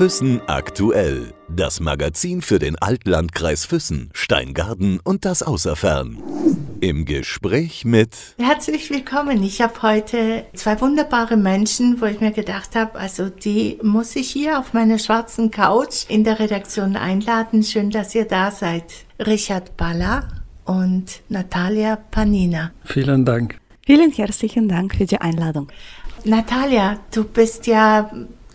Füssen aktuell. Das Magazin für den Altlandkreis Füssen, Steingarten und das Außerfern. Im Gespräch mit. Herzlich willkommen. Ich habe heute zwei wunderbare Menschen, wo ich mir gedacht habe, also die muss ich hier auf meiner schwarzen Couch in der Redaktion einladen. Schön, dass ihr da seid. Richard Baller und Natalia Panina. Vielen Dank. Vielen herzlichen Dank für die Einladung. Natalia, du bist ja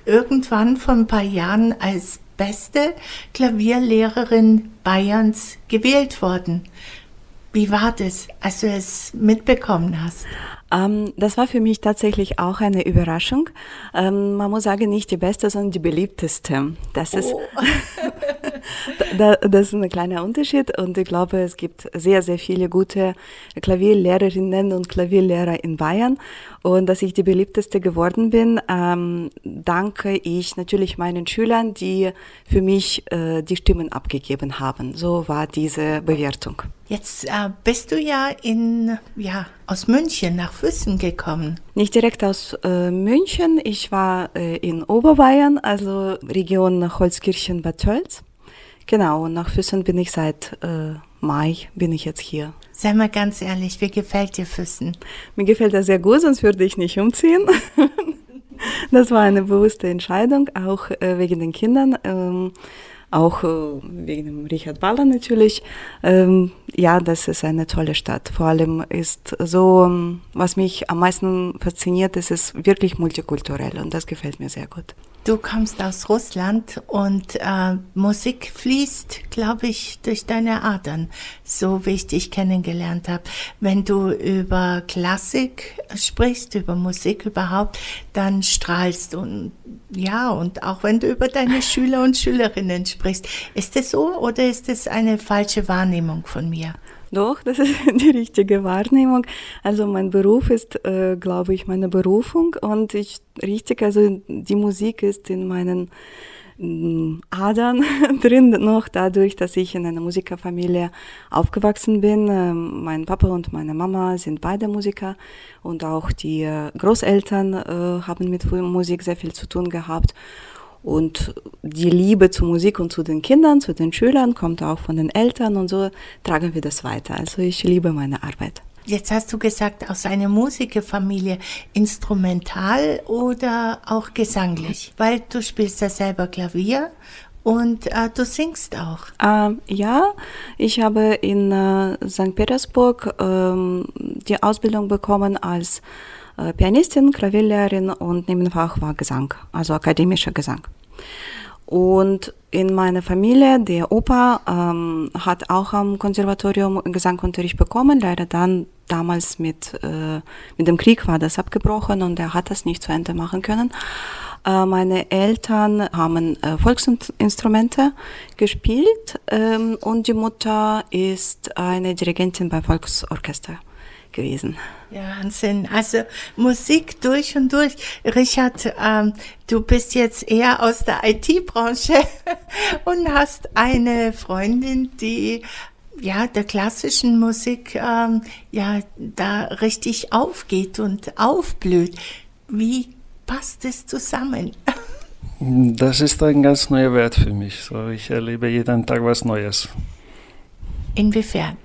irgendwann vor ein paar Jahren als beste Klavierlehrerin Bayerns gewählt worden. Wie war das, als du es mitbekommen hast? Ähm, das war für mich tatsächlich auch eine Überraschung. Ähm, man muss sagen, nicht die beste, sondern die beliebteste. Das ist, oh. da, das ist ein kleiner Unterschied und ich glaube, es gibt sehr, sehr viele gute Klavierlehrerinnen und Klavierlehrer in Bayern und dass ich die beliebteste geworden bin, ähm, danke ich natürlich meinen Schülern, die für mich äh, die Stimmen abgegeben haben. So war diese Bewertung. Jetzt äh, bist du ja in, ja, aus München nach Füssen gekommen. Nicht direkt aus äh, München, ich war äh, in Oberbayern, also Region Holzkirchen-Bad Tölz. Genau, und nach Füssen bin ich seit äh, Mai, bin ich jetzt hier. Sei mal ganz ehrlich, wie gefällt dir Füssen? Mir gefällt das sehr gut, sonst würde ich nicht umziehen. das war eine bewusste Entscheidung, auch äh, wegen den Kindern. Ähm, auch äh, wegen dem Richard Baller natürlich. Ähm, ja, das ist eine tolle Stadt. Vor allem ist so, ähm, was mich am meisten fasziniert, ist es wirklich multikulturell und das gefällt mir sehr gut. Du kommst aus Russland und äh, Musik fließt, glaube ich, durch deine Adern, so wie ich dich kennengelernt habe. Wenn du über Klassik sprichst, über Musik überhaupt, dann strahlst du. Ja, und auch wenn du über deine Schüler und Schülerinnen sprichst, ist es so oder ist es eine falsche Wahrnehmung von mir? Doch, das ist die richtige Wahrnehmung. Also mein Beruf ist, äh, glaube ich, meine Berufung und ich richtig, also die Musik ist in meinen mm, Adern drin, noch dadurch, dass ich in einer Musikerfamilie aufgewachsen bin. Ähm, mein Papa und meine Mama sind beide Musiker und auch die äh, Großeltern äh, haben mit Musik sehr viel zu tun gehabt. Und die Liebe zur Musik und zu den Kindern, zu den Schülern kommt auch von den Eltern und so tragen wir das weiter. Also ich liebe meine Arbeit. Jetzt hast du gesagt, aus einer Musikerfamilie, instrumental oder auch gesanglich, weil du spielst ja selber Klavier und äh, du singst auch. Ähm, ja, ich habe in äh, St. Petersburg ähm, die Ausbildung bekommen als Pianistin, Klavierlehrerin und Nebenfach war Gesang, also akademischer Gesang. Und in meiner Familie, der Opa ähm, hat auch am Konservatorium Gesangunterricht bekommen, leider dann damals mit, äh, mit dem Krieg war das abgebrochen und er hat das nicht zu Ende machen können. Äh, meine Eltern haben äh, Volksinstrumente gespielt ähm, und die Mutter ist eine Dirigentin beim Volksorchester gewesen. Ja, Wahnsinn. Also Musik durch und durch. Richard, ähm, du bist jetzt eher aus der IT-Branche und hast eine Freundin, die ja der klassischen Musik ähm, ja da richtig aufgeht und aufblüht. Wie passt es zusammen? Das ist ein ganz neuer Wert für mich. So, ich erlebe jeden Tag was Neues. Inwiefern?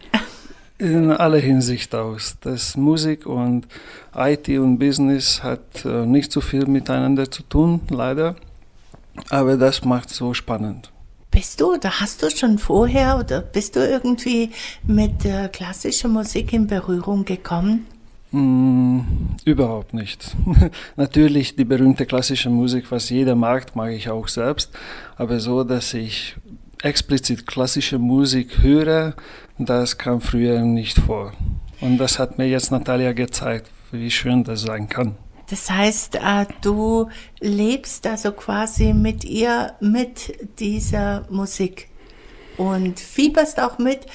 In aller Hinsicht aus. Das Musik und IT und Business hat äh, nicht so viel miteinander zu tun, leider. Aber das macht es so spannend. Bist du oder hast du schon vorher oder bist du irgendwie mit äh, klassischer Musik in Berührung gekommen? Mm, überhaupt nicht. Natürlich die berühmte klassische Musik, was jeder mag, mag ich auch selbst. Aber so, dass ich explizit klassische Musik höre, das kam früher nicht vor. Und das hat mir jetzt Natalia gezeigt, wie schön das sein kann. Das heißt, äh, du lebst also quasi mit ihr, mit dieser Musik und fieberst auch mit.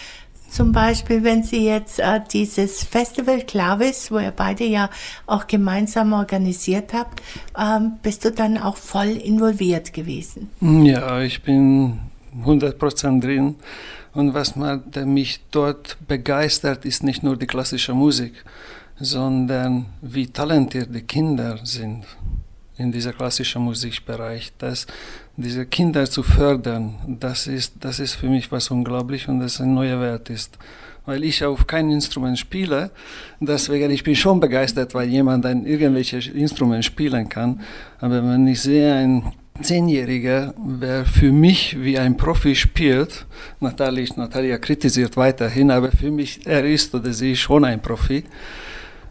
Zum Beispiel, wenn sie jetzt äh, dieses Festival Clavis, wo ihr beide ja auch gemeinsam organisiert habt, ähm, bist du dann auch voll involviert gewesen? Ja, ich bin 100% drin. Und was mich dort begeistert, ist nicht nur die klassische Musik, sondern wie talentiert die Kinder sind. in dieser klassischen Musikbereich, dass diese Kinder zu fördern, das ist, das ist für mich was unglaublich und das ein neuer Wert ist. Weil ich auf kein Instrument spiele, deswegen ich bin schon begeistert, weil jemand ein irgendwelches Instrument spielen kann. Aber wenn ich sehe, ein Zehnjähriger, wer für mich wie ein Profi spielt, Natalia, Natalia kritisiert weiterhin, aber für mich, er ist oder sie ist schon ein Profi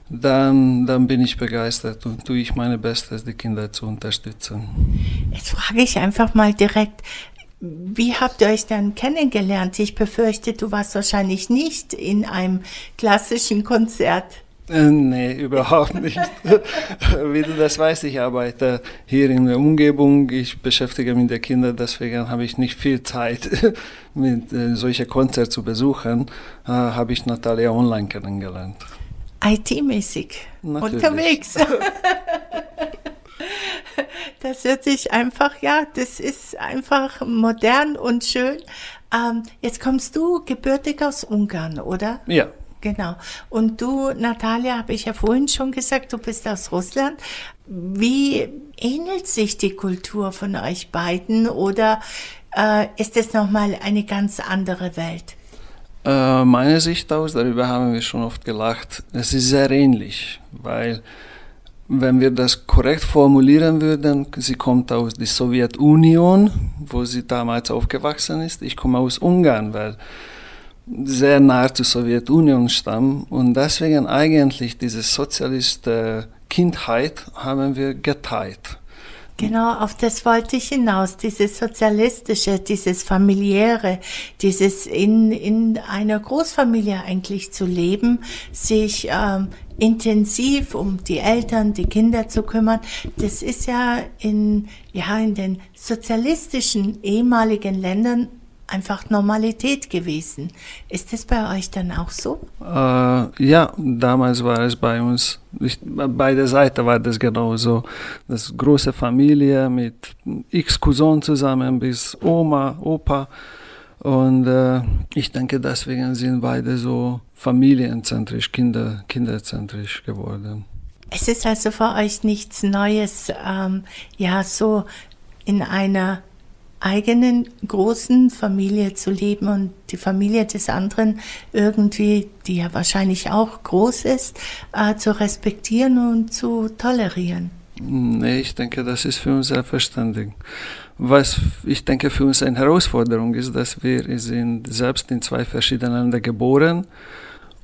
dann, dann bin ich begeistert und tue ich meine Bestes, die Kinder zu unterstützen. Jetzt frage ich einfach mal direkt, wie habt ihr euch dann kennengelernt? Ich befürchte, du warst wahrscheinlich nicht in einem klassischen Konzert. Äh, nee, überhaupt nicht. Wie du das weißt, ich arbeite hier in der Umgebung, ich beschäftige mich mit den Kindern, deswegen habe ich nicht viel Zeit, mit äh, solche Konzerte zu besuchen, äh, habe ich Natalia online kennengelernt. IT-mäßig unterwegs. das hört sich einfach, ja, das ist einfach modern und schön. Ähm, jetzt kommst du gebürtig aus Ungarn, oder? Ja. Genau. Und du, Natalia, habe ich ja vorhin schon gesagt, du bist aus Russland. Wie ähnelt sich die Kultur von euch beiden oder äh, ist es nochmal eine ganz andere Welt? Äh, meiner Sicht aus, darüber haben wir schon oft gelacht, es ist sehr ähnlich, weil wenn wir das korrekt formulieren würden, sie kommt aus der Sowjetunion, wo sie damals aufgewachsen ist. Ich komme aus Ungarn, weil sehr nah zur Sowjetunion stammen und deswegen eigentlich diese sozialistische Kindheit haben wir geteilt. Genau, auf das wollte ich hinaus. Dieses sozialistische, dieses familiäre, dieses in, in einer Großfamilie eigentlich zu leben, sich ähm, intensiv um die Eltern, die Kinder zu kümmern. Das ist ja in, ja, in den sozialistischen ehemaligen Ländern einfach Normalität gewesen. Ist das bei euch dann auch so? Äh, ja, damals war es bei uns, ich, beide Seiten war das genauso. Das große Familie mit x Cousin zusammen bis Oma, Opa. Und äh, ich denke, deswegen sind beide so familienzentrisch, kinder, kinderzentrisch geworden. Es ist also für euch nichts Neues, ähm, ja, so in einer eigenen großen Familie zu leben und die Familie des anderen irgendwie, die ja wahrscheinlich auch groß ist, äh, zu respektieren und zu tolerieren. Nee, ich denke, das ist für uns selbstverständlich. Was ich denke für uns eine Herausforderung ist, dass wir sind selbst in zwei verschiedenen Ländern geboren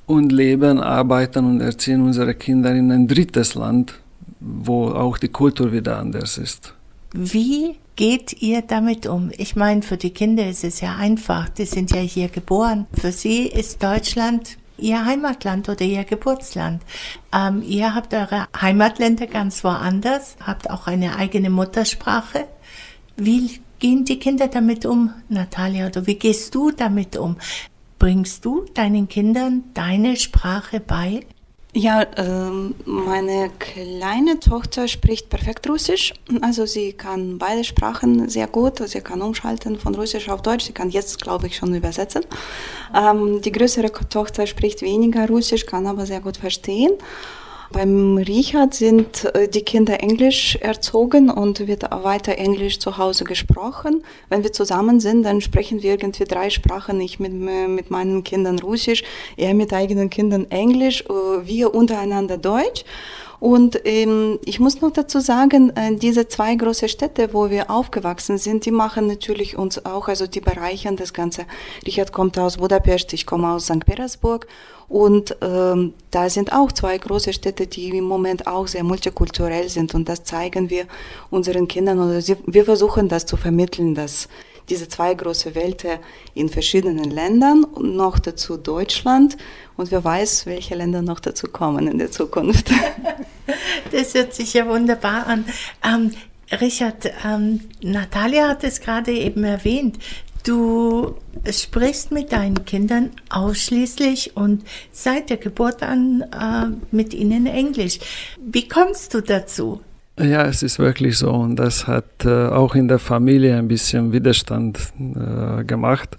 und leben, arbeiten und erziehen unsere Kinder in ein drittes Land, wo auch die Kultur wieder anders ist. Wie geht ihr damit um? Ich meine, für die Kinder ist es ja einfach, die sind ja hier geboren. Für sie ist Deutschland ihr Heimatland oder ihr Geburtsland. Ähm, ihr habt eure Heimatländer ganz woanders, habt auch eine eigene Muttersprache. Wie gehen die Kinder damit um, Natalia, oder wie gehst du damit um? Bringst du deinen Kindern deine Sprache bei? Ja, äh, meine kleine Tochter spricht perfekt Russisch. Also sie kann beide Sprachen sehr gut. Sie kann umschalten von Russisch auf Deutsch. Sie kann jetzt, glaube ich, schon übersetzen. Ähm, die größere Tochter spricht weniger Russisch, kann aber sehr gut verstehen. Beim Richard sind äh, die Kinder englisch erzogen und wird weiter englisch zu Hause gesprochen. Wenn wir zusammen sind, dann sprechen wir irgendwie drei Sprachen. Ich mit, mit meinen Kindern Russisch, er mit eigenen Kindern Englisch, äh, wir untereinander Deutsch. Und ähm, ich muss noch dazu sagen, äh, diese zwei große Städte, wo wir aufgewachsen sind, die machen natürlich uns auch, also die bereichern das Ganze. Richard kommt aus Budapest, ich komme aus St. Petersburg und ähm, da sind auch zwei große Städte, die im Moment auch sehr multikulturell sind und das zeigen wir unseren Kindern oder sie, wir versuchen das zu vermitteln, dass diese zwei große Welten in verschiedenen Ländern und noch dazu Deutschland und wer weiß, welche Länder noch dazu kommen in der Zukunft. Das hört sich ja wunderbar an. Ähm, Richard, ähm, Natalia hat es gerade eben erwähnt. Du sprichst mit deinen Kindern ausschließlich und seit der Geburt an äh, mit ihnen Englisch. Wie kommst du dazu? Ja, es ist wirklich so und das hat äh, auch in der Familie ein bisschen Widerstand äh, gemacht.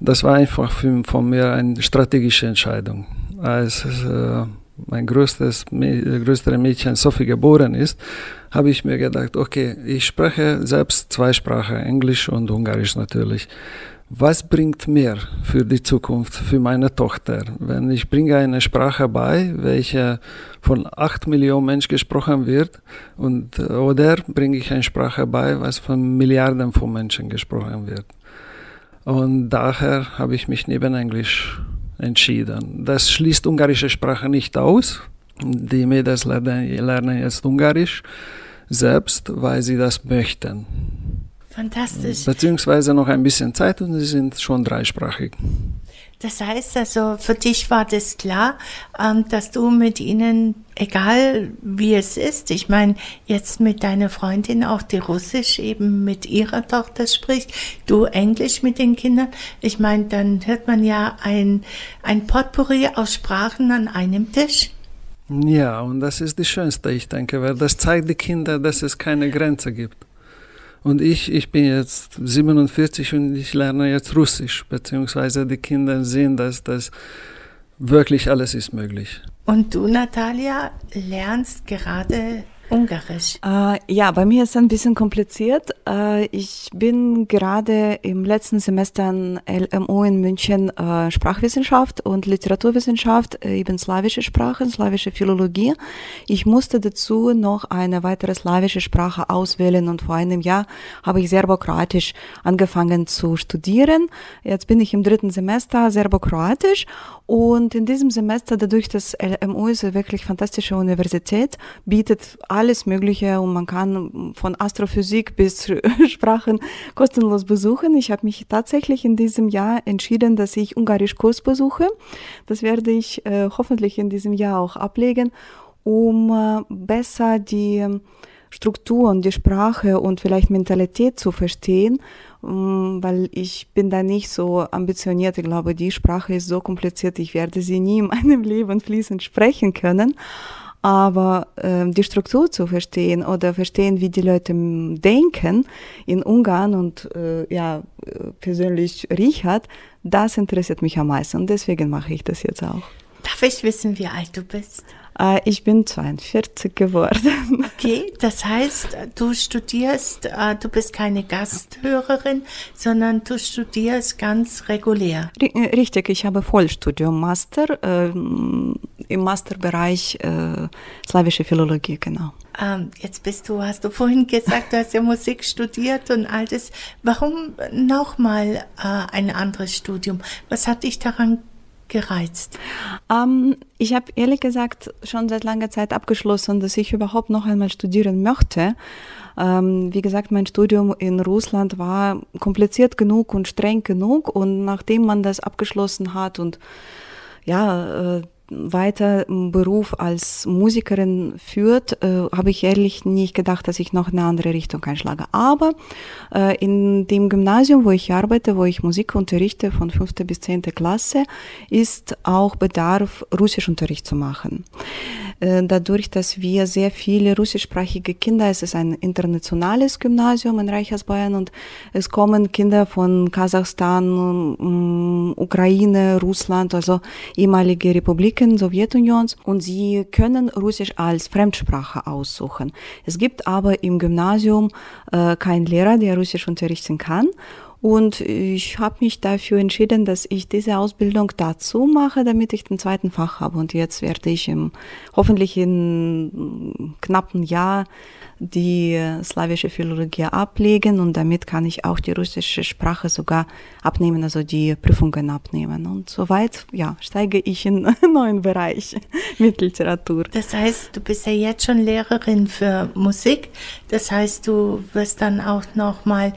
Das war einfach für, von mir eine strategische Entscheidung. Als äh, mein größtes, größere Mädchen Sophie geboren ist, habe ich mir gedacht, okay, ich spreche selbst zwei Sprachen, Englisch und Ungarisch natürlich. Was bringt mehr für die Zukunft, für meine Tochter, wenn ich bringe eine Sprache bei, welche von acht Millionen Menschen gesprochen wird, und, oder bringe ich eine Sprache bei, was von Milliarden von Menschen gesprochen wird? Und daher habe ich mich neben Englisch entschieden. Das schließt ungarische Sprache nicht aus. Die Mädels lernen jetzt Ungarisch selbst, weil sie das möchten. Fantastisch. Beziehungsweise noch ein bisschen Zeit und sie sind schon dreisprachig. Das heißt also, für dich war das klar, ähm, dass du mit ihnen, egal wie es ist, ich meine, jetzt mit deiner Freundin auch die Russisch eben mit ihrer Tochter spricht, du Englisch mit den Kindern. Ich meine, dann hört man ja ein, ein Potpourri aus Sprachen an einem Tisch. Ja, und das ist das Schönste, ich denke, weil das zeigt die Kinder, dass es keine Grenze gibt. Und ich, ich bin jetzt 47 und ich lerne jetzt Russisch, beziehungsweise die Kinder sehen, dass das wirklich alles ist möglich. Und du, Natalia, lernst gerade Ungarisch. Äh, ja, bei mir ist es ein bisschen kompliziert. Äh, ich bin gerade im letzten Semester an LMU in München äh, Sprachwissenschaft und Literaturwissenschaft, äh, eben slawische Sprachen, slawische Philologie. Ich musste dazu noch eine weitere slawische Sprache auswählen und vor einem Jahr habe ich Serbokroatisch angefangen zu studieren. Jetzt bin ich im dritten Semester Serbokroatisch und in diesem Semester, dadurch, dass LMU ist eine wirklich fantastische Universität, bietet alles Mögliche und man kann von Astrophysik bis Sprachen kostenlos besuchen. Ich habe mich tatsächlich in diesem Jahr entschieden, dass ich Ungarisch-Kurs besuche. Das werde ich äh, hoffentlich in diesem Jahr auch ablegen, um äh, besser die Struktur und die Sprache und vielleicht Mentalität zu verstehen, mm, weil ich bin da nicht so ambitioniert. Ich glaube, die Sprache ist so kompliziert, ich werde sie nie in meinem Leben fließend sprechen können. Aber äh, die Struktur zu verstehen oder verstehen, wie die Leute denken in Ungarn und äh, ja, persönlich Richard, das interessiert mich am meisten. Und deswegen mache ich das jetzt auch. Darf ich wissen, wie alt du bist? Äh, ich bin 42 geworden. Okay, das heißt, du studierst, äh, du bist keine Gasthörerin, sondern du studierst ganz regulär. Äh, richtig, ich habe Vollstudium Master ähm, im Masterbereich äh, slawische Philologie, genau. Ähm, jetzt bist du, hast du vorhin gesagt, du hast ja Musik studiert und all das. Warum nochmal äh, ein anderes Studium? Was hat dich daran gereizt? Ähm, ich habe ehrlich gesagt schon seit langer Zeit abgeschlossen, dass ich überhaupt noch einmal studieren möchte. Ähm, wie gesagt, mein Studium in Russland war kompliziert genug und streng genug und nachdem man das abgeschlossen hat und ja, äh, weiter Beruf als Musikerin führt, äh, habe ich ehrlich nicht gedacht, dass ich noch eine andere Richtung einschlage. Aber äh, in dem Gymnasium, wo ich arbeite, wo ich Musik unterrichte von 5. bis 10. Klasse, ist auch Bedarf, Russischunterricht zu machen. Äh, dadurch, dass wir sehr viele russischsprachige Kinder, es ist ein internationales Gymnasium in Reichersbayern und es kommen Kinder von Kasachstan, mm, Ukraine, Russland, also ehemalige Republiken Sowjetunions und sie können Russisch als Fremdsprache aussuchen. Es gibt aber im Gymnasium äh, keinen Lehrer, der Russisch unterrichten kann und ich habe mich dafür entschieden, dass ich diese Ausbildung dazu mache, damit ich den zweiten Fach habe. Und jetzt werde ich im, hoffentlich in knappen Jahr die slawische Philologie ablegen und damit kann ich auch die russische Sprache sogar abnehmen, also die Prüfungen abnehmen. Und soweit, ja, steige ich in einen neuen Bereich mit Literatur. Das heißt, du bist ja jetzt schon Lehrerin für Musik. Das heißt, du wirst dann auch noch mal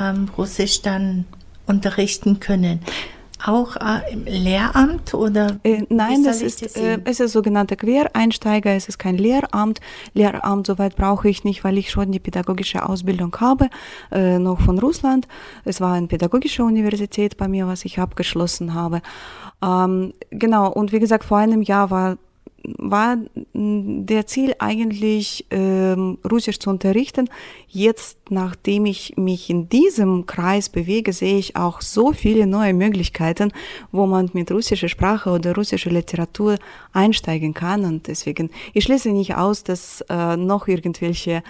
ähm, Russisch dann unterrichten können. Auch äh, im Lehramt oder? Äh, nein, das ist, das äh, es ist sogenannter Quereinsteiger, es ist kein Lehramt. Lehramt soweit brauche ich nicht, weil ich schon die pädagogische Ausbildung habe, äh, noch von Russland. Es war eine pädagogische Universität bei mir, was ich abgeschlossen habe. Ähm, genau, und wie gesagt, vor einem Jahr war war der Ziel eigentlich, ähm, Russisch zu unterrichten. Jetzt, nachdem ich mich in diesem Kreis bewege, sehe ich auch so viele neue Möglichkeiten, wo man mit russischer Sprache oder russischer Literatur einsteigen kann. Und deswegen, ich schließe nicht aus, dass äh, noch irgendwelche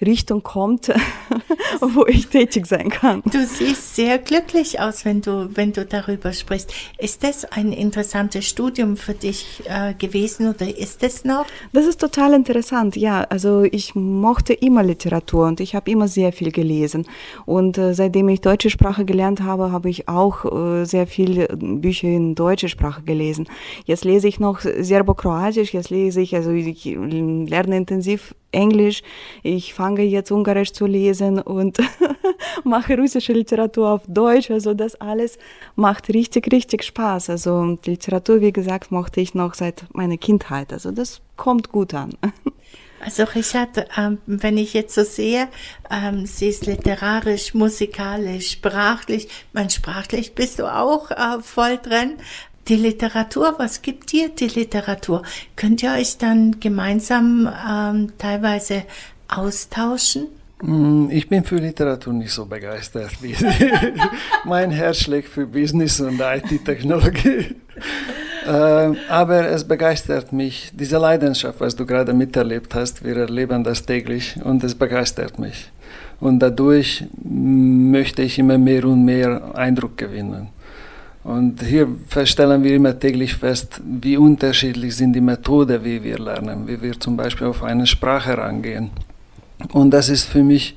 Richtung kommt, wo ich tätig sein kann. Du siehst sehr glücklich aus, wenn du, wenn du darüber sprichst. Ist das ein interessantes Studium für dich äh, gewesen oder ist es noch? Das ist total interessant, ja. Also ich mochte immer Literatur und ich habe immer sehr viel gelesen. Und äh, seitdem ich deutsche Sprache gelernt habe, habe ich auch äh, sehr viele Bücher in deutscher Sprache gelesen. Jetzt lese ich noch Serbo-Kroatisch, jetzt lese ich, also ich lerne intensiv Englisch, ich fange jetzt Ungarisch zu lesen und mache russische Literatur auf Deutsch. Also das alles macht richtig, richtig Spaß. Also Literatur, wie gesagt, mochte ich noch seit meiner Kindheit. Also das kommt gut an. Also Richard, ähm, wenn ich jetzt so sehe, ähm, sie ist literarisch, musikalisch, sprachlich, man sprachlich bist du auch äh, voll drin. Die Literatur, was gibt dir die Literatur? Könnt ihr euch dann gemeinsam ähm, teilweise austauschen? Mm, ich bin für Literatur nicht so begeistert. Wie mein Herz schlägt für Business und IT-Technologie. äh, aber es begeistert mich, diese Leidenschaft, was du gerade miterlebt hast. Wir erleben das täglich und es begeistert mich. Und dadurch möchte ich immer mehr und mehr Eindruck gewinnen. Und hier stellen wir immer täglich fest, wie unterschiedlich sind die Methoden, wie wir lernen, wie wir zum Beispiel auf eine Sprache rangehen. Und das ist für mich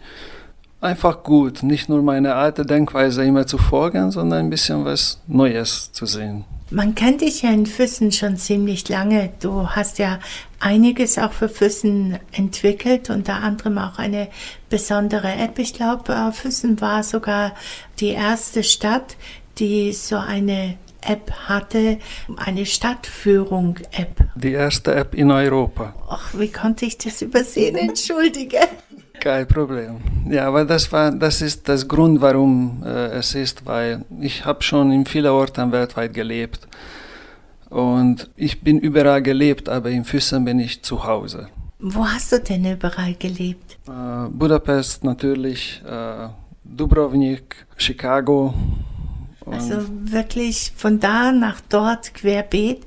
einfach gut, nicht nur meine alte Denkweise immer zu folgen, sondern ein bisschen was Neues zu sehen. Man kennt dich ja in Füssen schon ziemlich lange. Du hast ja einiges auch für Füssen entwickelt, unter anderem auch eine besondere App. Ich glaube, äh, Füssen war sogar die erste Stadt, die so eine App hatte, eine Stadtführung-App. Die erste App in Europa. Ach, wie konnte ich das übersehen? Entschuldige. Kein Problem. Ja, aber das war, das ist das Grund, warum äh, es ist, weil ich habe schon in vielen Orten weltweit gelebt und ich bin überall gelebt, aber in Füssen bin ich zu Hause. Wo hast du denn überall gelebt? Äh, Budapest natürlich, äh, Dubrovnik, Chicago, also wirklich von da nach dort querbeet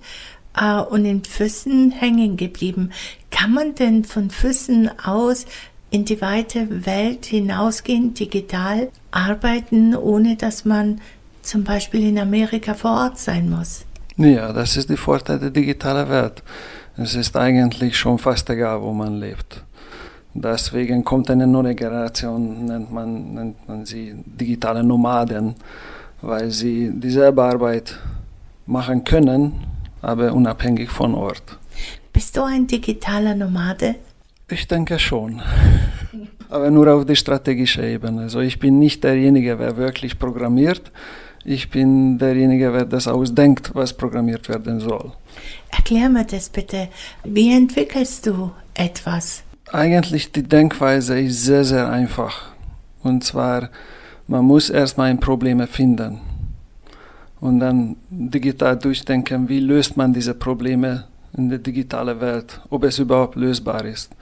äh, und in Füssen hängen geblieben. Kann man denn von Füssen aus in die weite Welt hinausgehen, digital arbeiten, ohne dass man zum Beispiel in Amerika vor Ort sein muss? Ja, das ist die Vorteil der digitalen Welt. Es ist eigentlich schon fast egal, wo man lebt. Deswegen kommt eine neue Generation, nennt man, nennt man sie digitale Nomaden weil sie dieselbe Arbeit machen können, aber unabhängig von Ort. Bist du ein digitaler Nomade? Ich denke schon. aber nur auf der strategischen Ebene. Also ich bin nicht derjenige, der wirklich programmiert. Ich bin derjenige, der das ausdenkt, was programmiert werden soll. Erklär mir das bitte. Wie entwickelst du etwas? Eigentlich die Denkweise ist sehr, sehr einfach. Und zwar man muss erstmal ein Problem finden und dann digital durchdenken, wie löst man diese Probleme in der digitalen Welt, ob es überhaupt lösbar ist.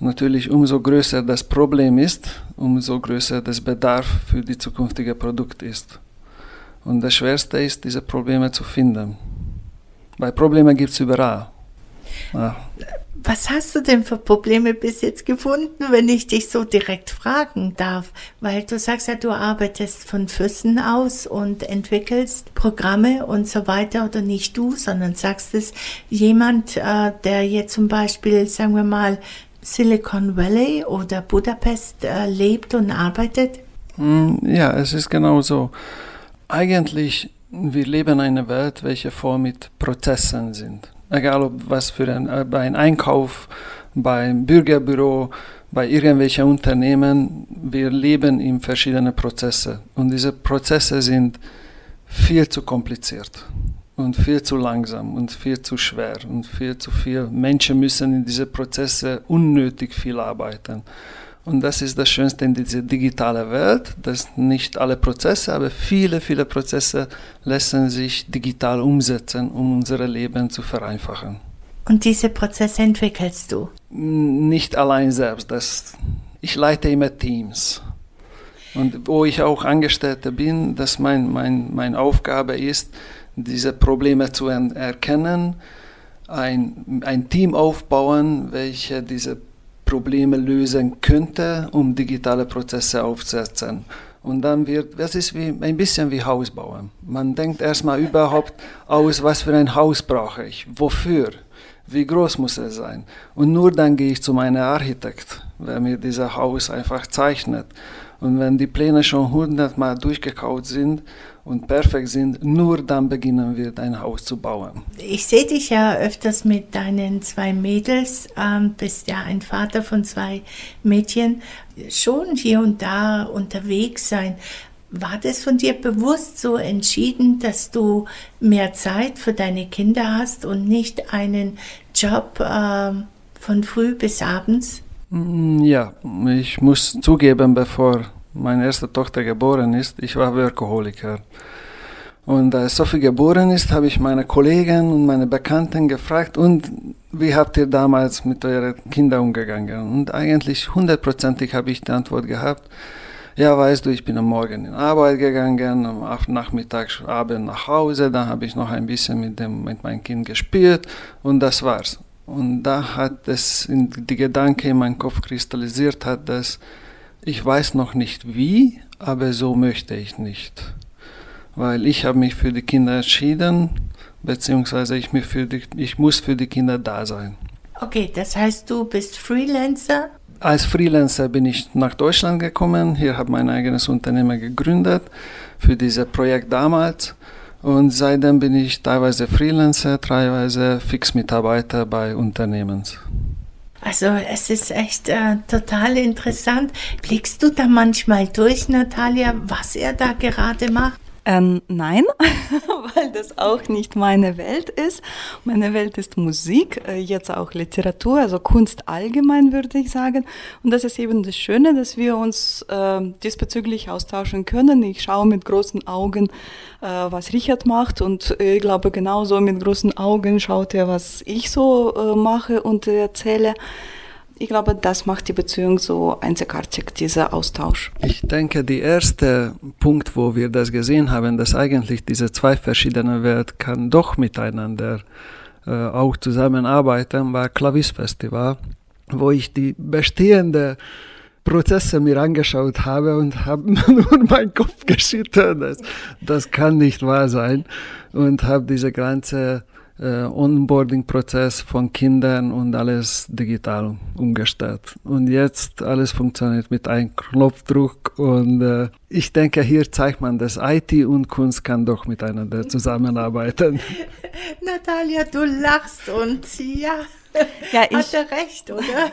Natürlich, umso größer das Problem ist, umso größer das Bedarf für die zukünftige Produkt ist. Und das Schwerste ist, diese Probleme zu finden. Weil Probleme gibt es überall. Ja. Was hast du denn für Probleme bis jetzt gefunden, wenn ich dich so direkt fragen darf? Weil du sagst ja, du arbeitest von Füssen aus und entwickelst Programme und so weiter oder nicht du, sondern sagst es jemand, äh, der jetzt zum Beispiel, sagen wir mal, Silicon Valley oder Budapest äh, lebt und arbeitet? Hm, ja, es ist genau so. Eigentlich, wir leben in einer Welt, welche voll mit Prozessen sind egal ob was für ein, äh, bei einem Einkauf, beim Bürgerbüro, bei irgendwelchen Unternehmen, wir leben in verschiedenen Prozessen und diese Prozesse sind viel zu kompliziert und viel zu langsam und viel zu schwer und viel zu viel. Menschen müssen in diese Prozesse unnötig viel arbeiten. Und das ist das Schönste in dieser digitalen Welt, dass nicht alle Prozesse, aber viele, viele Prozesse lassen sich digital umsetzen, um unser Leben zu vereinfachen. Und diese Prozesse entwickelst du? Nicht allein selbst. Das, ich leite immer Teams. Und wo ich auch Angestellter bin, dass mein, mein, meine Aufgabe ist, diese Probleme zu erkennen, ein, ein Team aufbauen, welches diese Probleme lösen könnte, um digitale Prozesse aufzusetzen. Und dann wird, das ist wie, ein bisschen wie Hausbauen. Man denkt erstmal überhaupt aus, was für ein Haus brauche ich, wofür, wie groß muss es sein. Und nur dann gehe ich zu meinem Architekt, der mir dieses Haus einfach zeichnet. Und wenn die Pläne schon hundertmal durchgekaut sind und perfekt sind, nur dann beginnen wir ein Haus zu bauen. Ich sehe dich ja öfters mit deinen zwei Mädels, ähm, bist ja ein Vater von zwei Mädchen, schon hier und da unterwegs sein. War das von dir bewusst so entschieden, dass du mehr Zeit für deine Kinder hast und nicht einen Job äh, von früh bis abends? Mm, ja, ich muss zugeben, bevor meine erste Tochter geboren ist, ich war Workaholiker. Und als Sophie geboren ist, habe ich meine Kollegen und meine Bekannten gefragt, und wie habt ihr damals mit euren Kindern umgegangen? Und eigentlich hundertprozentig habe ich die Antwort gehabt, ja, weißt du, ich bin am Morgen in Arbeit gegangen, am Nachmittag, Abend nach Hause, dann habe ich noch ein bisschen mit, dem, mit meinem Kind gespielt und das war's. Und da hat es die Gedanke in meinem Kopf kristallisiert hat, dass ich weiß noch nicht wie, aber so möchte ich nicht. Weil ich habe mich für die Kinder entschieden, beziehungsweise ich, mich für die, ich muss für die Kinder da sein. Okay, das heißt, du bist Freelancer? Als Freelancer bin ich nach Deutschland gekommen. Hier habe ich mein eigenes Unternehmen gegründet für dieses Projekt damals. Und seitdem bin ich teilweise Freelancer, teilweise Fixmitarbeiter bei Unternehmen. Also es ist echt äh, total interessant. Blickst du da manchmal durch, Natalia, was er da gerade macht? Ähm, nein, weil das auch nicht meine Welt ist. Meine Welt ist Musik, äh, jetzt auch Literatur, also Kunst allgemein würde ich sagen. Und das ist eben das Schöne, dass wir uns äh, diesbezüglich austauschen können. Ich schaue mit großen Augen, äh, was Richard macht und ich glaube genauso mit großen Augen schaut er, was ich so äh, mache und erzähle. Ich glaube, das macht die Beziehung so einzigartig, dieser Austausch. Ich denke, der erste Punkt, wo wir das gesehen haben, dass eigentlich diese zwei verschiedenen Welten kann doch miteinander äh, auch zusammenarbeiten, war Klavis Festival, wo ich die bestehende Prozesse mir angeschaut habe und habe nur meinen Kopf geschüttelt. Das, das kann nicht wahr sein. Und habe diese ganze äh, Onboarding-Prozess von Kindern und alles digital umgestellt. Und jetzt alles funktioniert mit einem Knopfdruck und äh, ich denke, hier zeigt man, dass IT und Kunst kann doch miteinander zusammenarbeiten. Natalia, du lachst und ja, ja ich, hat er recht, oder?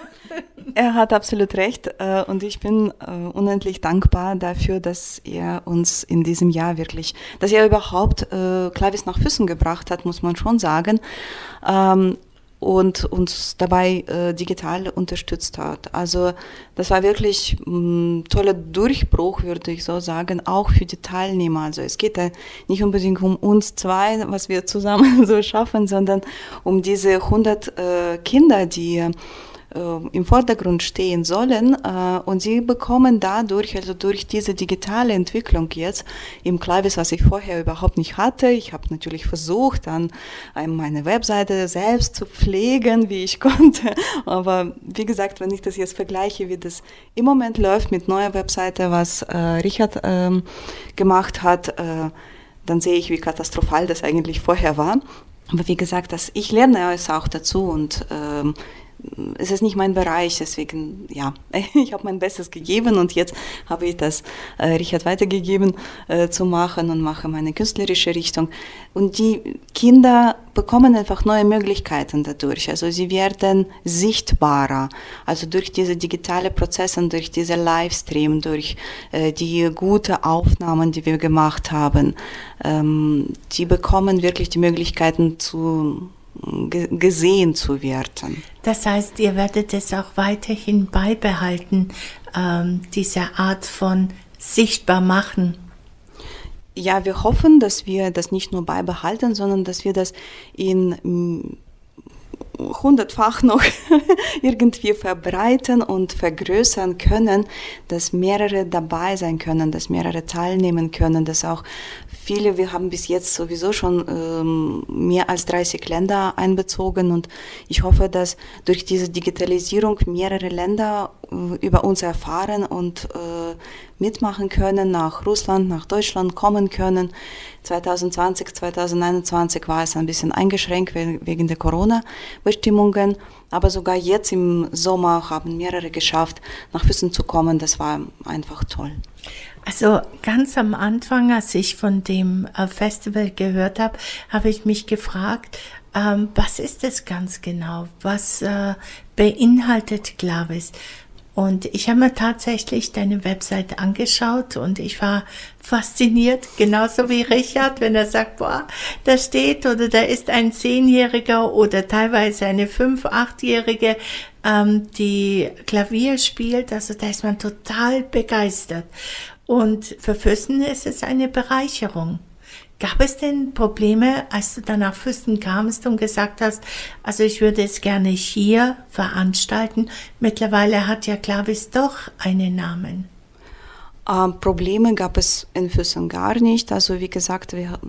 Er hat absolut recht äh, und ich bin äh, unendlich dankbar dafür, dass er uns in diesem Jahr wirklich, dass er überhaupt äh, Klavis nach Füßen gebracht hat, muss man schon sagen. Und uns dabei äh, digital unterstützt hat. Also das war wirklich ein mm, toller Durchbruch, würde ich so sagen, auch für die Teilnehmer. Also es geht ja nicht unbedingt um uns zwei, was wir zusammen so schaffen, sondern um diese 100 äh, Kinder, die im Vordergrund stehen sollen. Äh, und sie bekommen dadurch, also durch diese digitale Entwicklung jetzt im Klavis, was ich vorher überhaupt nicht hatte. Ich habe natürlich versucht, dann meine Webseite selbst zu pflegen, wie ich konnte. Aber wie gesagt, wenn ich das jetzt vergleiche, wie das im Moment läuft mit neuer Webseite, was äh, Richard ähm, gemacht hat, dann sehe ich, wie katastrophal das eigentlich vorher war. Aber wie gesagt, das, ich lerne es auch dazu und ähm, es ist nicht mein Bereich, deswegen, ja, ich habe mein Bestes gegeben und jetzt habe ich das äh, Richard weitergegeben äh, zu machen und mache meine künstlerische Richtung. Und die Kinder bekommen einfach neue Möglichkeiten dadurch. Also sie werden sichtbarer, also durch diese digitale Prozesse, durch diese Livestream, durch äh, die gute Aufnahmen, die wir gemacht haben. Ähm, die bekommen wirklich die Möglichkeiten zu gesehen zu werden. Das heißt, ihr werdet es auch weiterhin beibehalten, ähm, diese Art von sichtbar machen. Ja, wir hoffen, dass wir das nicht nur beibehalten, sondern dass wir das in hundertfach noch irgendwie verbreiten und vergrößern können, dass mehrere dabei sein können, dass mehrere teilnehmen können, dass auch viele, wir haben bis jetzt sowieso schon ähm, mehr als 30 Länder einbezogen und ich hoffe, dass durch diese Digitalisierung mehrere Länder äh, über uns erfahren und äh, mitmachen können, nach Russland, nach Deutschland kommen können. 2020, 2021 war es ein bisschen eingeschränkt wegen der Corona-Bestimmungen, aber sogar jetzt im Sommer haben mehrere geschafft, nach Füssen zu kommen. Das war einfach toll. Also ganz am Anfang, als ich von dem äh, Festival gehört habe, habe ich mich gefragt, ähm, was ist es ganz genau? Was äh, beinhaltet Glavis? Und ich habe mir tatsächlich deine Website angeschaut und ich war fasziniert, genauso wie Richard, wenn er sagt, boah, da steht oder da ist ein Zehnjähriger oder teilweise eine Fünf-, Achtjährige, ähm, die Klavier spielt. Also da ist man total begeistert. Und für Füssen ist es eine Bereicherung. Gab es denn Probleme, als du dann nach Füssen kamst und gesagt hast, also ich würde es gerne hier veranstalten? Mittlerweile hat ja Clavis doch einen Namen. Äh, Probleme gab es in Füssen gar nicht. Also wie gesagt, wir,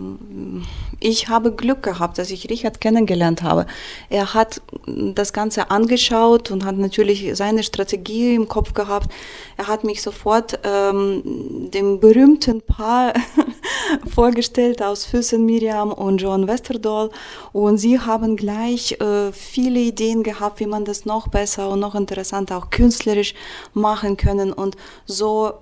ich habe Glück gehabt, dass ich Richard kennengelernt habe. Er hat das Ganze angeschaut und hat natürlich seine Strategie im Kopf gehabt. Er hat mich sofort ähm, dem berühmten Paar vorgestellt aus Füssen, Miriam und John Westerdahl. Und sie haben gleich äh, viele Ideen gehabt, wie man das noch besser und noch interessanter, auch künstlerisch machen können. Und so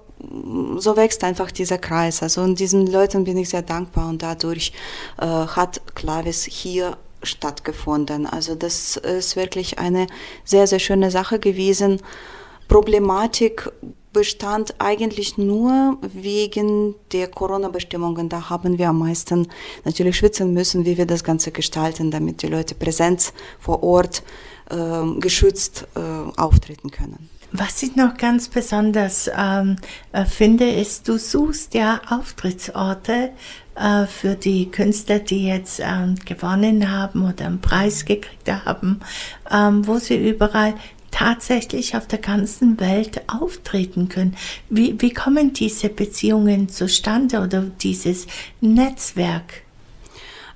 so wächst einfach dieser Kreis. Also und diesen Leuten bin ich sehr dankbar und dadurch äh, hat Clavis hier stattgefunden. Also das ist wirklich eine sehr, sehr schöne Sache gewesen. Problematik bestand eigentlich nur wegen der Corona-Bestimmungen. Da haben wir am meisten natürlich schwitzen müssen, wie wir das Ganze gestalten, damit die Leute Präsenz vor Ort äh, geschützt äh, auftreten können. Was ich noch ganz besonders ähm, äh, finde, ist, du suchst ja Auftrittsorte äh, für die Künstler, die jetzt ähm, gewonnen haben oder einen Preis gekriegt haben, ähm, wo sie überall tatsächlich auf der ganzen Welt auftreten können. Wie, wie kommen diese Beziehungen zustande oder dieses Netzwerk?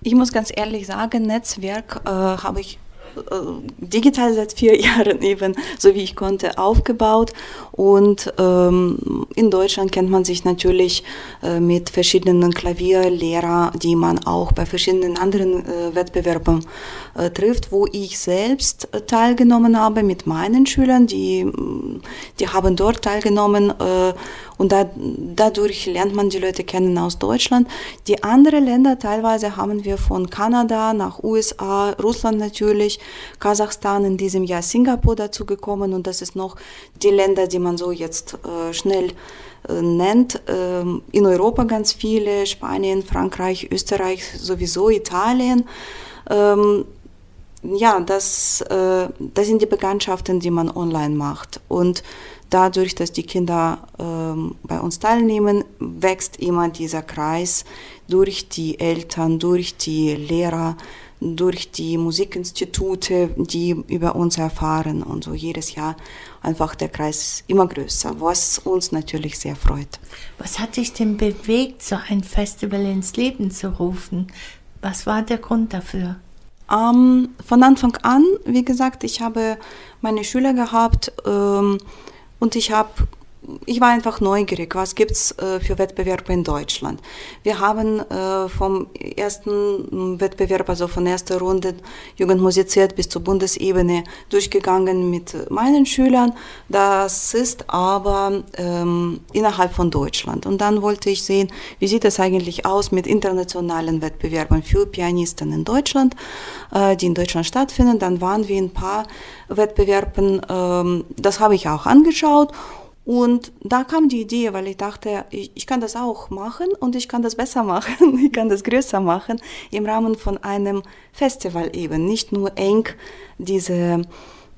Ich muss ganz ehrlich sagen, Netzwerk äh, habe ich digital seit vier Jahren eben, so wie ich konnte, aufgebaut. Und ähm, in Deutschland kennt man sich natürlich äh, mit verschiedenen Klavierlehrern, die man auch bei verschiedenen anderen äh, Wettbewerben äh, trifft, wo ich selbst äh, teilgenommen habe mit meinen Schülern, die, die haben dort teilgenommen äh, und da, dadurch lernt man die Leute kennen aus Deutschland. Die anderen Länder, teilweise haben wir von Kanada nach USA, Russland natürlich, Kasachstan, in diesem Jahr Singapur dazu gekommen und das ist noch die Länder, die man so jetzt äh, schnell äh, nennt. Ähm, in Europa ganz viele, Spanien, Frankreich, Österreich, sowieso Italien. Ähm, ja, das, äh, das sind die Bekanntschaften, die man online macht. Und dadurch, dass die Kinder ähm, bei uns teilnehmen, wächst immer dieser Kreis durch die Eltern, durch die Lehrer, durch die Musikinstitute, die über uns erfahren und so jedes Jahr einfach der Kreis immer größer, was uns natürlich sehr freut. Was hat dich denn bewegt, so ein Festival ins Leben zu rufen? Was war der Grund dafür? Ähm, von Anfang an, wie gesagt, ich habe meine Schüler gehabt ähm, und ich habe ich war einfach neugierig, was gibt es äh, für Wettbewerbe in Deutschland. Wir haben äh, vom ersten Wettbewerb, also von erster Runde Jugend musiziert bis zur Bundesebene durchgegangen mit meinen Schülern. Das ist aber ähm, innerhalb von Deutschland. Und dann wollte ich sehen, wie sieht es eigentlich aus mit internationalen Wettbewerben für Pianisten in Deutschland, äh, die in Deutschland stattfinden. Dann waren wir in ein paar Wettbewerben, ähm, das habe ich auch angeschaut und da kam die Idee, weil ich dachte, ich, ich, kann das auch machen und ich kann das besser machen, ich kann das größer machen im Rahmen von einem Festival eben, nicht nur eng diese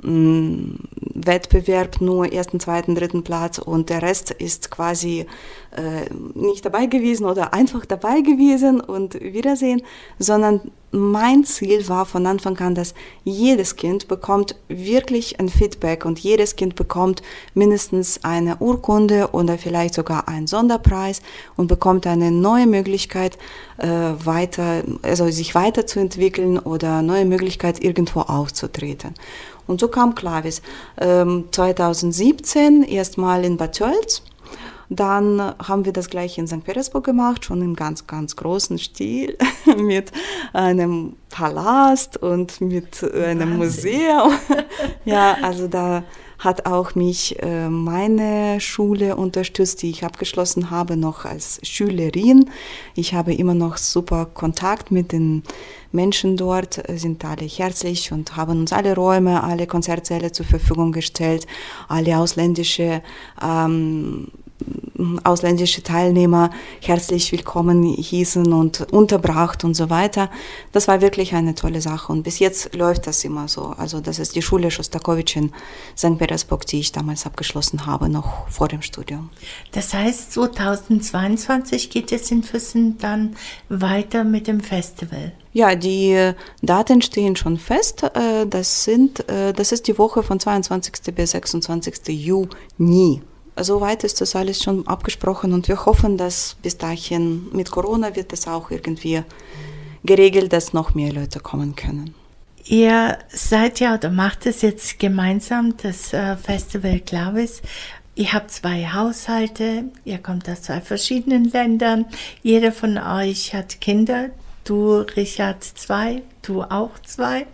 mh, mm, Wettbewerb nur ersten, zweiten, dritten Platz und der Rest ist quasi äh, nicht dabei gewesen oder einfach dabei gewesen und Wiedersehen, sondern mein Ziel war von Anfang an, dass jedes Kind bekommt wirklich ein Feedback und jedes Kind bekommt mindestens eine Urkunde oder vielleicht sogar einen Sonderpreis und bekommt eine neue Möglichkeit, äh, weiter, also sich weiterzuentwickeln oder neue Möglichkeit, irgendwo aufzutreten. Und so kam Klavis ähm, 2017 erstmal in Bad Tölz dann haben wir das gleiche in St. Petersburg gemacht, schon im ganz, ganz großen Stil, mit einem Palast und mit einem Museum. ja, also da hat auch mich äh, meine Schule unterstützt, die ich abgeschlossen habe, noch als Schülerin. Ich habe immer noch super Kontakt mit den Menschen dort, sind alle herzlich und haben uns alle Räume, alle Konzertsäle zur Verfügung gestellt, alle ausländische ähm, ausländische Teilnehmer herzlich willkommen hießen und unterbracht und so weiter. Das war wirklich eine tolle Sache und bis jetzt läuft das immer so. Also das ist die Schule Schostakowitsch in St. Petersburg, die ich damals abgeschlossen habe, noch vor dem Studium. Das heißt, 2022 geht es in Füssen dann weiter mit dem Festival. Ja, die Daten stehen schon fest. Äh, das, sind, äh, das ist die Woche von 22. bis 26. Juni. Soweit ist das alles schon abgesprochen und wir hoffen, dass bis dahin mit Corona wird es auch irgendwie geregelt, dass noch mehr Leute kommen können. Ihr seid ja oder macht es jetzt gemeinsam, das äh, Festival Clavis. Ihr habt zwei Haushalte, ihr kommt aus zwei verschiedenen Ländern. Jeder von euch hat Kinder. Du, Richard, zwei, du auch zwei.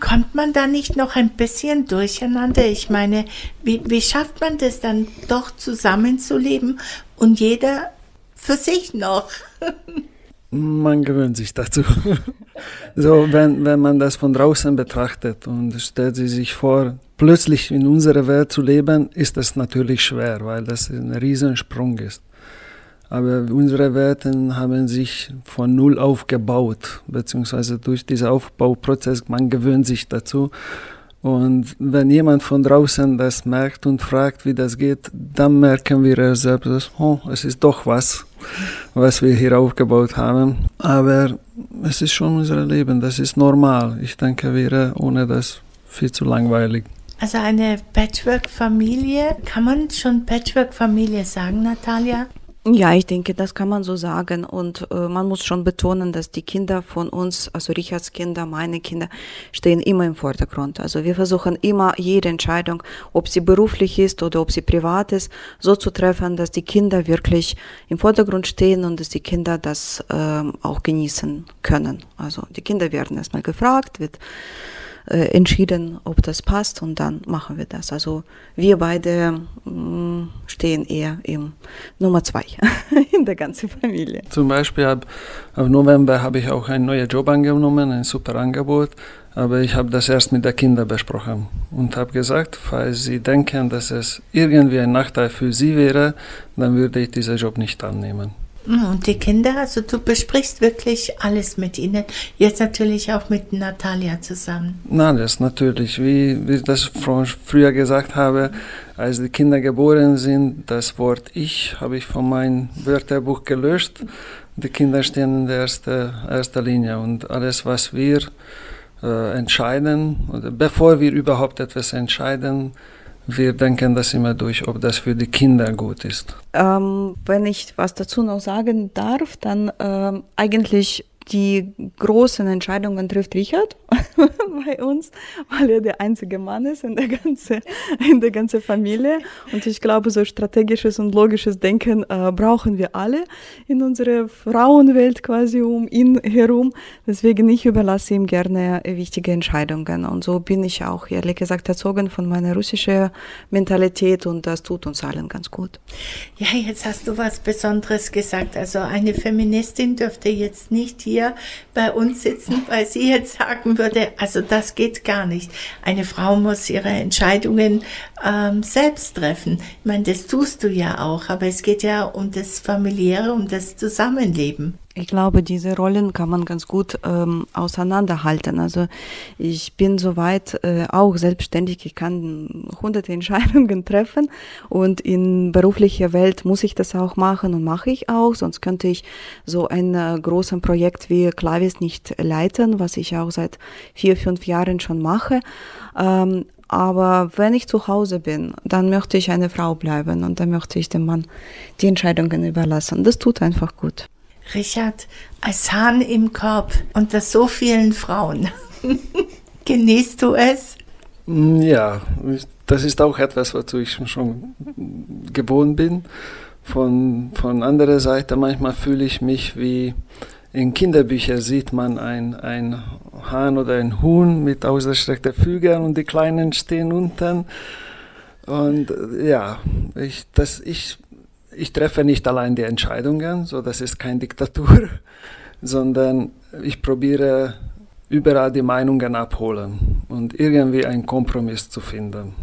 Kommt man da nicht noch ein bisschen durcheinander? Ich meine, wie, wie schafft man das dann doch zusammenzuleben und jeder für sich noch? Man gewöhnt sich dazu. so, wenn, wenn man das von draußen betrachtet und stellt sich vor, plötzlich in unserer Welt zu leben, ist das natürlich schwer, weil das ein Riesensprung ist. Aber unsere Welten haben sich von Null aufgebaut, beziehungsweise durch diesen Aufbauprozess, man gewöhnt sich dazu. Und wenn jemand von draußen das merkt und fragt, wie das geht, dann merken wir selbst, dass, oh, es ist doch was, was wir hier aufgebaut haben. Aber es ist schon unser Leben, das ist normal. Ich denke, wäre ohne das viel zu langweilig. Also eine Patchwork-Familie, kann man schon Patchwork-Familie sagen, Natalia? Ja, ich denke, das kann man so sagen. Und äh, man muss schon betonen, dass die Kinder von uns, also Richards Kinder, meine Kinder, stehen immer im Vordergrund. Also wir versuchen immer jede Entscheidung, ob sie beruflich ist oder ob sie privat ist, so zu treffen, dass die Kinder wirklich im Vordergrund stehen und dass die Kinder das ähm, auch genießen können. Also die Kinder werden erstmal gefragt, wird äh, entschieden, ob das passt und dann machen wir das. Also wir beide mh, mm, stehen eher im Nummer zwei in der ganzen Familie. Zum Beispiel ab, ab November habe ich auch einen neuen Job angenommen, ein super Angebot. Aber ich habe das erst mit den Kindern besprochen und habe gesagt, falls sie denken, dass es irgendwie ein Nachteil für sie wäre, dann würde ich diesen Job nicht annehmen. Und die Kinder, also du besprichst wirklich alles mit ihnen. Jetzt natürlich auch mit Natalia zusammen. Na, das natürlich. Wie, ich das früher gesagt habe, als die Kinder geboren sind, das Wort Ich habe ich von meinem Wörterbuch gelöscht. Die Kinder stehen in der ersten erster Linie und alles, was wir äh, entscheiden, oder bevor wir überhaupt etwas entscheiden, wir denken das immer durch, ob das für die Kinder gut ist. Ähm, wenn ich was dazu noch sagen darf, dann ähm, eigentlich die großen Entscheidungen trifft Richard bei uns, weil er der einzige Mann ist in der ganzen in der ganzen Familie. Und ich glaube, so strategisches und logisches Denken äh, brauchen wir alle in unserer Frauenwelt quasi um ihn herum. Deswegen ich überlasse ihm gerne wichtige Entscheidungen. Und so bin ich auch ehrlich gesagt erzogen von meiner russischen Mentalität und das tut uns allen ganz gut. Ja, jetzt hast du was Besonderes gesagt. Also eine Feministin dürfte jetzt nicht hier hier bei uns sitzen, weil sie jetzt sagen würde, also das geht gar nicht. Eine Frau muss ihre Entscheidungen ähm, selbst treffen. Ich meine, das tust du ja auch, aber es geht ja um das familiäre, um das Zusammenleben. Ich glaube, diese Rollen kann man ganz gut ähm, auseinanderhalten. Also ich bin soweit äh, auch selbstständig. Ich kann hunderte Entscheidungen treffen und in beruflicher Welt muss ich das auch machen und mache ich auch. Sonst könnte ich so ein äh, großes Projekt wie Klavis nicht leiten, was ich auch seit vier, fünf Jahren schon mache. Ähm, aber wenn ich zu Hause bin, dann möchte ich eine Frau bleiben und dann möchte ich dem Mann die Entscheidungen überlassen. Das tut einfach gut. Richard, als Hahn im Korb unter so vielen Frauen. Genießt du es? Mm, ja, das ist auch etwas, wozu ich schon gewohnt bin. Von, von anderer Seite, manchmal fühle ich mich wie in Kinderbüchern sieht man ein, ein Hahn oder ein Huhn mit ausgestreckten Flügeln und die Kleinen stehen unten. Und ja, ich, das, ich ich treffe nicht allein die Entscheidungen, so das ist keine Diktatur, sondern ich probiere überall die Meinungen abholen und irgendwie einen Kompromiss zu finden.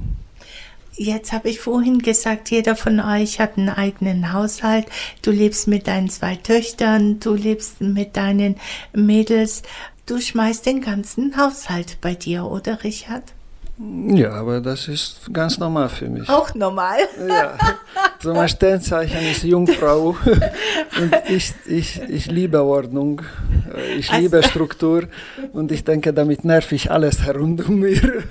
Jetzt habe ich vorhin gesagt, jeder von euch hat einen eigenen Haushalt. Du lebst mit deinen zwei Töchtern, du lebst mit deinen Mädels. Du schmeißt den ganzen Haushalt bei dir, oder Richard? Ja, aber das ist ganz normal für mich. Auch normal? Ja. So mein Sternzeichen ist Jungfrau und ich, ich, ich liebe Ordnung, ich also. liebe Struktur und ich denke, damit nerv ich alles herum um mir.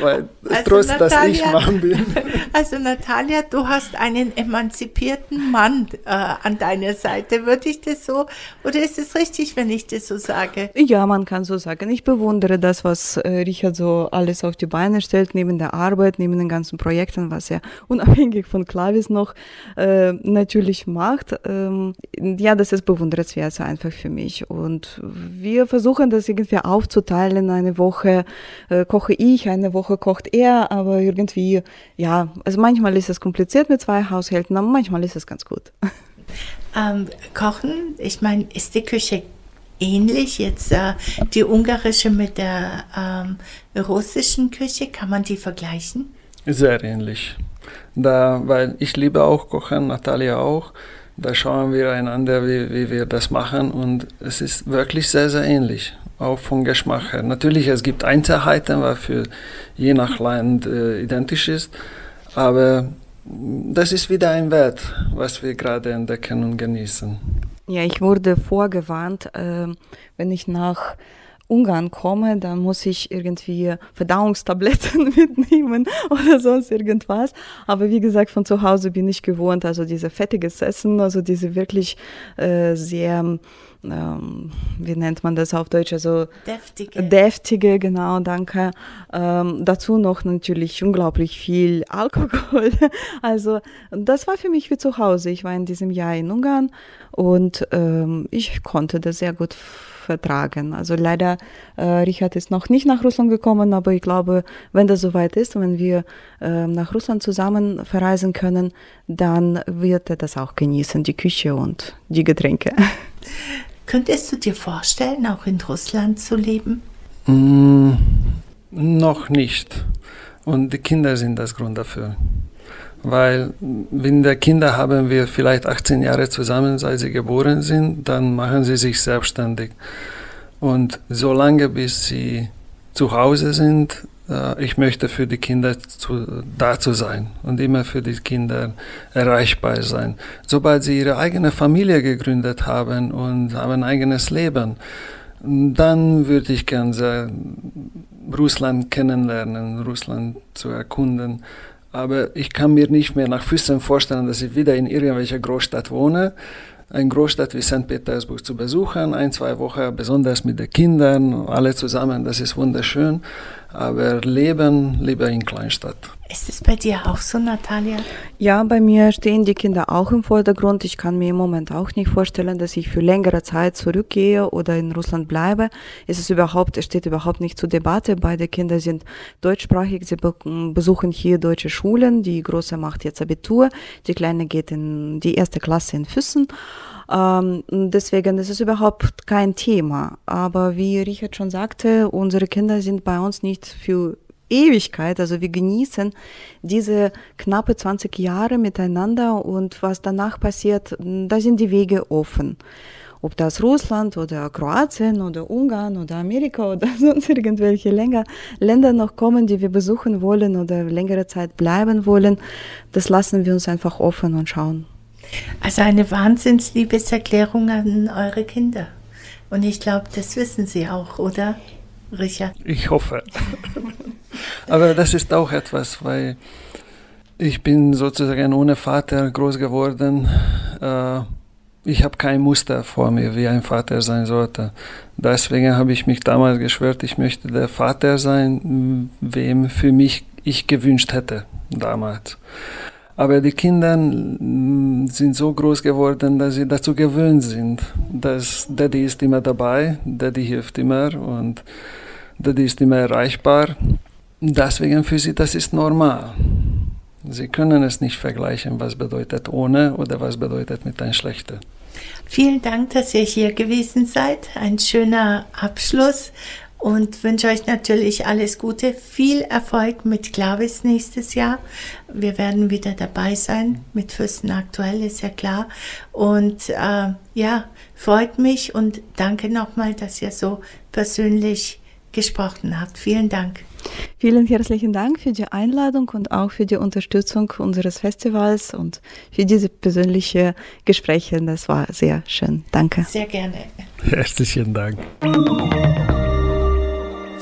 Weil also trotz, Natalia, dass ich Mann bin. Also Natalia, du hast einen emanzipierten Mann äh, an deiner Seite. Würde ich das so, oder ist es richtig, wenn ich das so sage? Ja, man kann so sagen. Ich bewundere das, was äh, Richard so alles auf die Beine stellt, neben der Arbeit, neben den ganzen Projekten, was er unabhängig von Klavis noch äh, natürlich macht. Ähm, ja, das ist bewundernswert einfach für mich. Und wir versuchen das irgendwie aufzuteilen. Eine Woche äh, koche ich, eine Woche kocht er, aber irgendwie, ja, also manchmal ist es kompliziert mit zwei Haushalten, aber manchmal ist es ganz gut. Ähm, kochen, ich meine, ist die Küche ähnlich jetzt äh, die ungarische mit der ähm, russischen Küche? Kann man die vergleichen? Sehr ähnlich. Da, weil ich liebe auch Kochen, Natalia auch. Da schauen wir einander, wie, wie wir das machen und es ist wirklich sehr, sehr ähnlich auch vom Geschmack her. Natürlich, es gibt Einzelheiten, was für je nach Land äh, identisch ist, aber das ist wieder ein Wert, was wir gerade entdecken und genießen. Ja, ich wurde vorgewarnt, äh, wenn ich nach Ungarn komme, dann muss ich irgendwie Verdauungstabletten mitnehmen oder sonst irgendwas. Aber wie gesagt, von zu Hause bin ich gewohnt, also diese fettiges Essen, also diese wirklich äh, sehr ähm, wie nennt man das auf Deutsch? Also deftige. Deftige, genau, danke. Ähm, dazu noch natürlich unglaublich viel Alkohol. Also das war für mich wie zu Hause. Ich war in diesem Jahr in Ungarn und ähm, ich konnte das sehr gut vertragen. Also leider, äh, Richard ist noch nicht nach Russland gekommen, aber ich glaube, wenn das soweit ist, wenn wir äh, nach Russland zusammen verreisen können, dann wird er das auch genießen, die Küche und die Getränke. Könntest du dir vorstellen, auch in Russland zu leben? Mm, noch nicht. Und die Kinder sind das Grund dafür. Weil, wenn der Kinder haben wir vielleicht 18 Jahre zusammen, seit sie geboren sind, dann machen sie sich selbstständig. Und solange bis sie zu Hause sind, äh, ich möchte für die Kinder zu, da zu sein und immer für die Kinder erreichbar sein. Sobald sie ihre eigene Familie gegründet haben und haben ein eigenes Leben, dann würde ich gerne Russland kennenlernen, Russland zu erkunden. Aber ich kann mir nicht mehr nach Füßen vorstellen, dass ich wieder in irgendwelcher Großstadt wohne. Eine Großstadt wie St. Petersburg zu besuchen, ein, zwei Wochen, besonders mit den Kindern, alle zusammen, das ist wunderschön aber leben lieber in Kleinstadt. Ist es bei dir auch so, Natalia? Ja, bei mir stehen die Kinder auch im Vordergrund. Ich kann mir im Moment auch nicht vorstellen, dass ich für längere Zeit zurückgehe oder in Russland bleibe. Es ist überhaupt, es steht überhaupt nicht zur Debatte. Beide Kinder sind deutschsprachig. Sie besuchen hier deutsche Schulen. Die Große macht jetzt Abitur. Die Kleine geht in die erste Klasse in Füssen. Ähm, deswegen ist es überhaupt kein Thema. Aber wie Richard schon sagte, unsere Kinder sind bei uns nicht für Ewigkeit, also wir genießen diese knappe 20 Jahre miteinander und was danach passiert, da sind die Wege offen. ob das Russland oder Kroatien oder Ungarn oder Amerika oder sonst irgendwelche Länder, Länder noch kommen, die wir besuchen wollen oder längere Zeit bleiben wollen, das lassen wir uns einfach offen und schauen. Also eine Wahnsinnsliebeserklärung an eure Kinder. Und ich glaube, das wissen sie auch, oder, Richard? Ich hoffe. Aber das ist auch etwas, weil ich bin sozusagen ohne Vater groß geworden. Äh, ich habe kein Muster vor mir, wie ein Vater sein sollte. Deswegen habe ich mich damals geschwört, ich möchte der Vater sein, wem für mich ich gewünscht hätte damals. Aber die Kinder mm, sind so groß geworden, dass sie dazu gewöhnt sind, dass Daddy ist immer dabei, Daddy hilft immer und Daddy ist immer erreichbar. Deswegen für sie das ist normal. Sie können es nicht vergleichen, was bedeutet ohne oder was bedeutet mit ein schlechter. Vielen Dank, dass ihr hier gewesen seid. Ein schöner Abschluss und wünsche euch natürlich alles Gute, viel Erfolg mit Clavis nächstes Jahr. Wir werden wieder dabei sein mit Fürsten aktuell, ist ja klar. Und äh, ja, freut mich und danke nochmal, dass ihr so persönlich gesprochen habt. Vielen Dank. Vielen herzlichen Dank für die Einladung und auch für die Unterstützung unseres Festivals und für diese persönlichen Gespräche. Das war sehr schön. Danke. Sehr gerne. Herzlichen Dank.